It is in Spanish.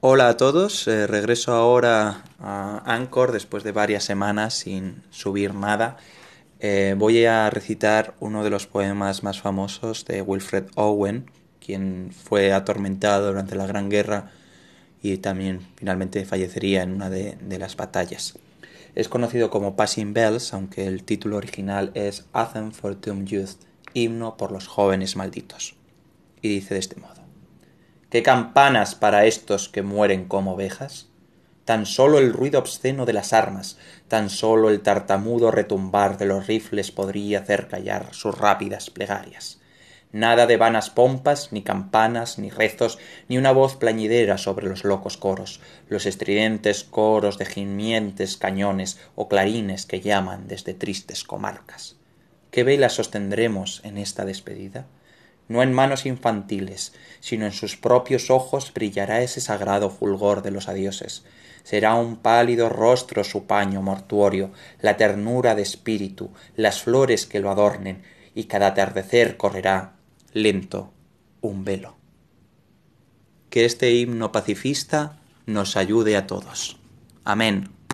Hola a todos, eh, regreso ahora a Anchor después de varias semanas sin subir nada. Eh, voy a recitar uno de los poemas más famosos de Wilfred Owen, quien fue atormentado durante la Gran Guerra y también finalmente fallecería en una de, de las batallas. Es conocido como Passing Bells, aunque el título original es Anthem for Tomb Youth, himno por los jóvenes malditos. Y dice de este modo. ¿Qué campanas para estos que mueren como ovejas? Tan solo el ruido obsceno de las armas, tan solo el tartamudo retumbar de los rifles podría hacer callar sus rápidas plegarias. Nada de vanas pompas, ni campanas, ni rezos, ni una voz plañidera sobre los locos coros, los estridentes coros de gimientes cañones o clarines que llaman desde tristes comarcas. ¿Qué vela sostendremos en esta despedida? No en manos infantiles, sino en sus propios ojos brillará ese sagrado fulgor de los adioses. Será un pálido rostro su paño mortuorio, la ternura de espíritu, las flores que lo adornen, y cada atardecer correrá, lento, un velo. Que este himno pacifista nos ayude a todos. Amén.